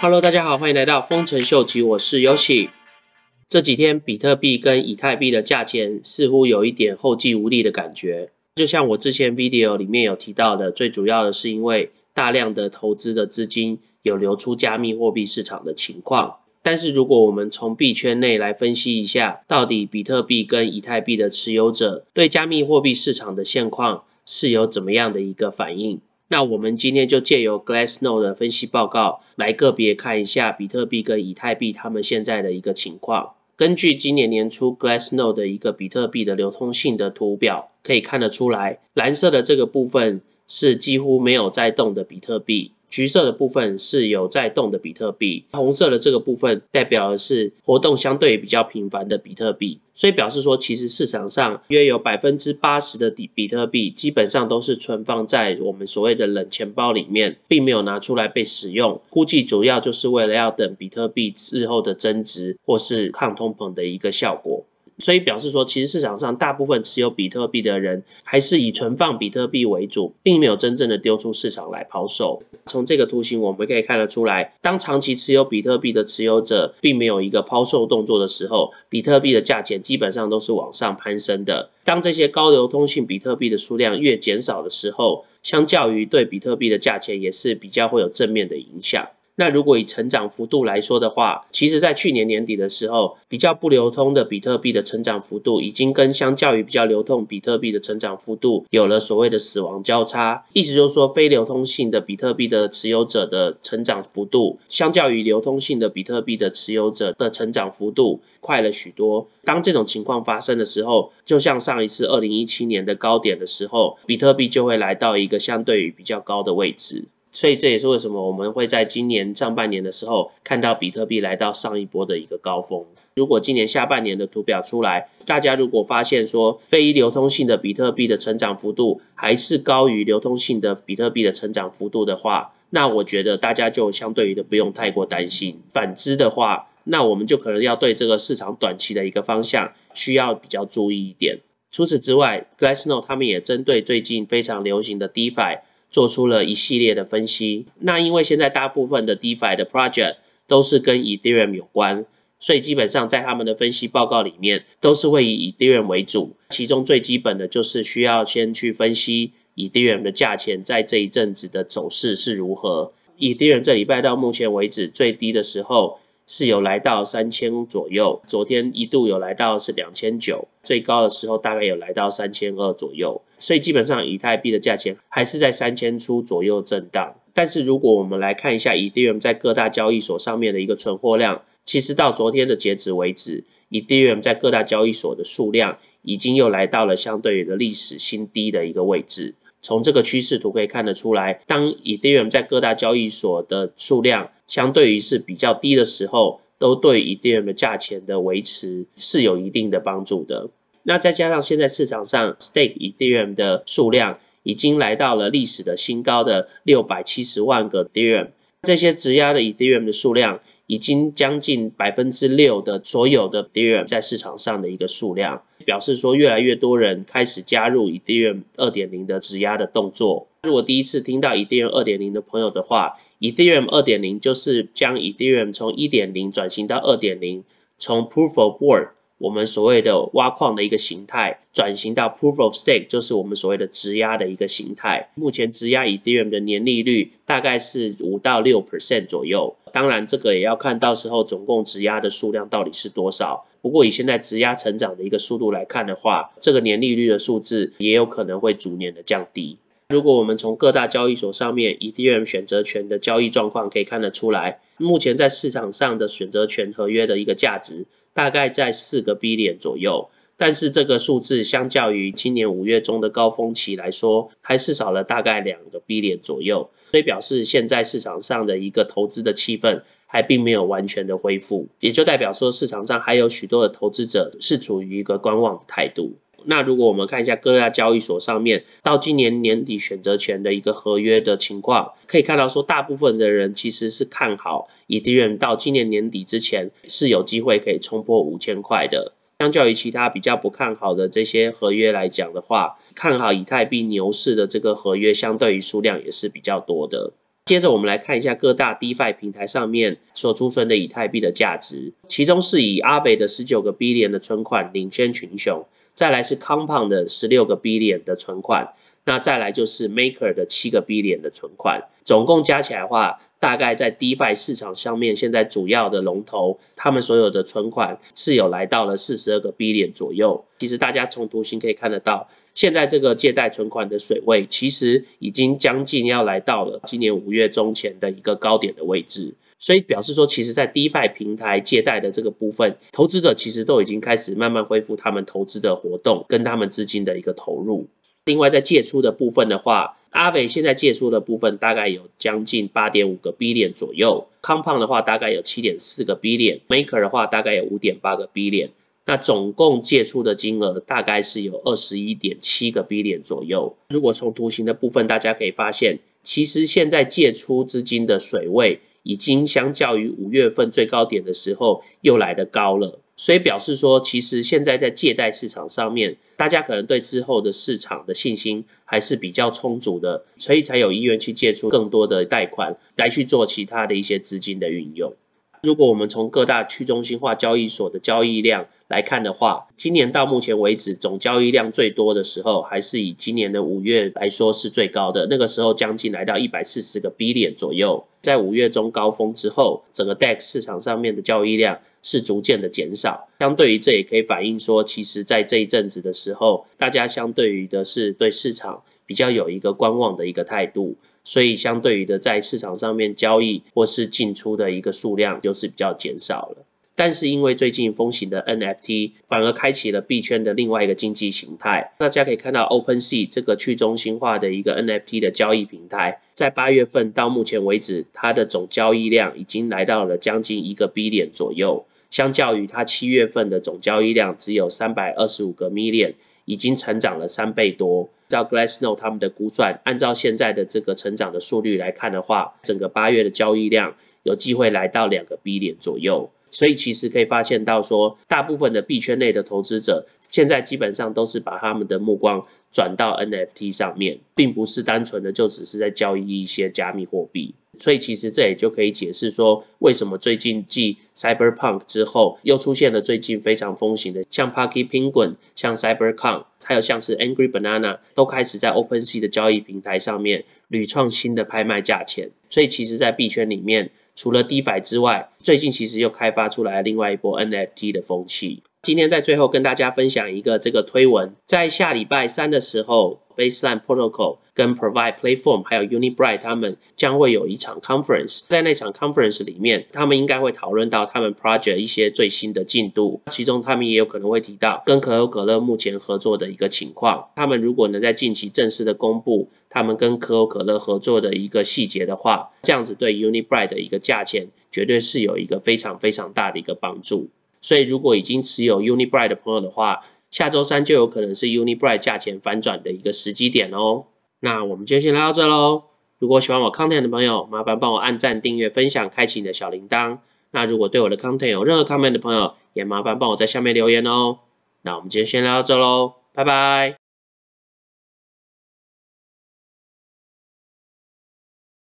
Hello，大家好，欢迎来到丰臣秀吉，我是 Yoshi。这几天比特币跟以太币的价钱似乎有一点后继无力的感觉，就像我之前 video 里面有提到的，最主要的是因为大量的投资的资金有流出加密货币市场的情况。但是如果我们从币圈内来分析一下，到底比特币跟以太币的持有者对加密货币市场的现况是有怎么样的一个反应？那我们今天就借由 Glassnode 的分析报告来个别看一下比特币跟以太币他们现在的一个情况。根据今年年初 Glassnode 的一个比特币的流通性的图表，可以看得出来，蓝色的这个部分是几乎没有在动的比特币。橘色的部分是有在动的比特币，红色的这个部分代表的是活动相对比较频繁的比特币，所以表示说，其实市场上约有百分之八十的比比特币基本上都是存放在我们所谓的冷钱包里面，并没有拿出来被使用。估计主要就是为了要等比特币日后的增值或是抗通膨的一个效果。所以表示说，其实市场上大部分持有比特币的人还是以存放比特币为主，并没有真正的丢出市场来抛售。从这个图形我们可以看得出来，当长期持有比特币的持有者并没有一个抛售动作的时候，比特币的价钱基本上都是往上攀升的。当这些高流通性比特币的数量越减少的时候，相较于对比特币的价钱也是比较会有正面的影响。那如果以成长幅度来说的话，其实在去年年底的时候，比较不流通的比特币的成长幅度，已经跟相较于比较流通比特币的成长幅度，有了所谓的死亡交叉。意思就是说，非流通性的比特币的持有者的成长幅度，相较于流通性的比特币的持有者的成长幅度快了许多。当这种情况发生的时候，就像上一次二零一七年的高点的时候，比特币就会来到一个相对于比较高的位置。所以这也是为什么我们会在今年上半年的时候看到比特币来到上一波的一个高峰。如果今年下半年的图表出来，大家如果发现说非流通性的比特币的成长幅度还是高于流通性的比特币的成长幅度的话，那我觉得大家就相对于的不用太过担心。反之的话，那我们就可能要对这个市场短期的一个方向需要比较注意一点。除此之外，Glassnode 他们也针对最近非常流行的 DeFi。做出了一系列的分析。那因为现在大部分的 DeFi 的 project 都是跟 Ethereum 有关，所以基本上在他们的分析报告里面都是会以 Ethereum 为主。其中最基本的就是需要先去分析 Ethereum 的价钱在这一阵子的走势是如何。Ethereum 这礼拜到目前为止最低的时候。是有来到三千左右，昨天一度有来到是两千九，最高的时候大概有来到三千二左右，所以基本上以太币的价钱还是在三千出左右震荡。但是如果我们来看一下以太币在各大交易所上面的一个存货量，其实到昨天的截止为止，以太币在各大交易所的数量已经又来到了相对于的历史新低的一个位置。从这个趋势图可以看得出来当 edm 在各大交易所的数量相对于是比较低的时候，都对 edm 的价钱的维持是有一定的帮助的。那再加上现在市场上 stake Ethereum 的数量已经来到了历史的新高的六百七十万个 Ethereum，这些质押的以太币的数量。已经将近百分之六的所有的 Ethereum 在市场上的一个数量，表示说越来越多人开始加入 Ethereum 二点零的质押的动作。如果第一次听到 Ethereum 二点零的朋友的话，Ethereum 二点零就是将 Ethereum 从一点零转型到二点零，从 Proof of Work。我们所谓的挖矿的一个形态，转型到 Proof of Stake，就是我们所谓的质押的一个形态。目前质押 Ethereum 的年利率大概是五到六 percent 左右。当然，这个也要看到时候总共质押的数量到底是多少。不过以现在质押成长的一个速度来看的话，这个年利率的数字也有可能会逐年的降低。如果我们从各大交易所上面 Ethereum 选择权的交易状况可以看得出来，目前在市场上的选择权合约的一个价值。大概在四个 B 点左右，但是这个数字相较于今年五月中的高峰期来说，还是少了大概两个 B 点左右，所以表示现在市场上的一个投资的气氛还并没有完全的恢复，也就代表说市场上还有许多的投资者是处于一个观望的态度。那如果我们看一下各大交易所上面到今年年底选择权的一个合约的情况，可以看到说大部分的人其实是看好以太币到今年年底之前是有机会可以冲破五千块的。相较于其他比较不看好的这些合约来讲的话，看好以太币牛市的这个合约相对于数量也是比较多的。接着我们来看一下各大 DeFi 平台上面所储存的以太币的价值，其中是以阿北的十九个 B 联的存款领先群雄，再来是 Compound 的十六个 billion 的存款，那再来就是 Maker 的七个 billion 的存款，总共加起来的话。大概在 DeFi 市场上面，现在主要的龙头，他们所有的存款是有来到了四十二个 billion 左右。其实大家从图形可以看得到，现在这个借贷存款的水位，其实已经将近要来到了今年五月中前的一个高点的位置。所以表示说，其实，在 DeFi 平台借贷的这个部分，投资者其实都已经开始慢慢恢复他们投资的活动，跟他们资金的一个投入。另外，在借出的部分的话，阿伟现在借出的部分大概有将近八点五个 billion 左右，Compound 的话大概有七点四个 billion，Maker 的话大概有五点八个 billion，那总共借出的金额大概是有二十一点七个 billion 左右。如果从图形的部分，大家可以发现，其实现在借出资金的水位已经相较于五月份最高点的时候又来得高了。所以表示说，其实现在在借贷市场上面，大家可能对之后的市场的信心还是比较充足的，所以才有意愿去借出更多的贷款来去做其他的一些资金的运用。如果我们从各大去中心化交易所的交易量来看的话，今年到目前为止总交易量最多的时候，还是以今年的五月来说是最高的。那个时候将近来到一百四十个 billion 左右。在五月中高峰之后，整个 DEX 市场上面的交易量是逐渐的减少。相对于这也可以反映说，其实在这一阵子的时候，大家相对于的是对市场比较有一个观望的一个态度。所以，相对于的，在市场上面交易或是进出的一个数量，就是比较减少了。但是，因为最近风行的 NFT，反而开启了币圈的另外一个经济形态。大家可以看到，OpenSea 这个去中心化的一个 NFT 的交易平台，在八月份到目前为止，它的总交易量已经来到了将近一个 B 点左右，相较于它七月份的总交易量只有三百二十五个 million。已经成长了三倍多。照 Glassnode 他们的估算，按照现在的这个成长的速率来看的话，整个八月的交易量有机会来到两个 B 点左右。所以其实可以发现到说，大部分的币圈内的投资者现在基本上都是把他们的目光转到 NFT 上面，并不是单纯的就只是在交易一些加密货币。所以其实这也就可以解释说，为什么最近继 Cyberpunk 之后，又出现了最近非常风行的，像 Parky Penguin、像 CyberCon，还有像是 Angry Banana，都开始在 OpenSea 的交易平台上面屡创新的拍卖价钱。所以其实，在币圈里面，除了 DeFi 之外，最近其实又开发出来另外一波 NFT 的风气。今天在最后跟大家分享一个这个推文，在下礼拜三的时候，Baseline Protocol 跟 Provide Platform 还有 Unibright 他们将会有一场 conference，在那场 conference 里面，他们应该会讨论到他们 project 一些最新的进度，其中他们也有可能会提到跟可口可乐目前合作的一个情况。他们如果能在近期正式的公布他们跟可口可乐合作的一个细节的话，这样子对 Unibright 的一个价钱绝对是有一个非常非常大的一个帮助。所以，如果已经持有 Unibright 的朋友的话，下周三就有可能是 Unibright 价钱反转的一个时机点哦。那我们今天先聊到这喽。如果喜欢我 content 的朋友，麻烦帮我按赞、订阅、分享、开启你的小铃铛。那如果对我的 content 有任何 comment 的朋友，也麻烦帮我在下面留言哦。那我们今天先聊到这喽，拜拜。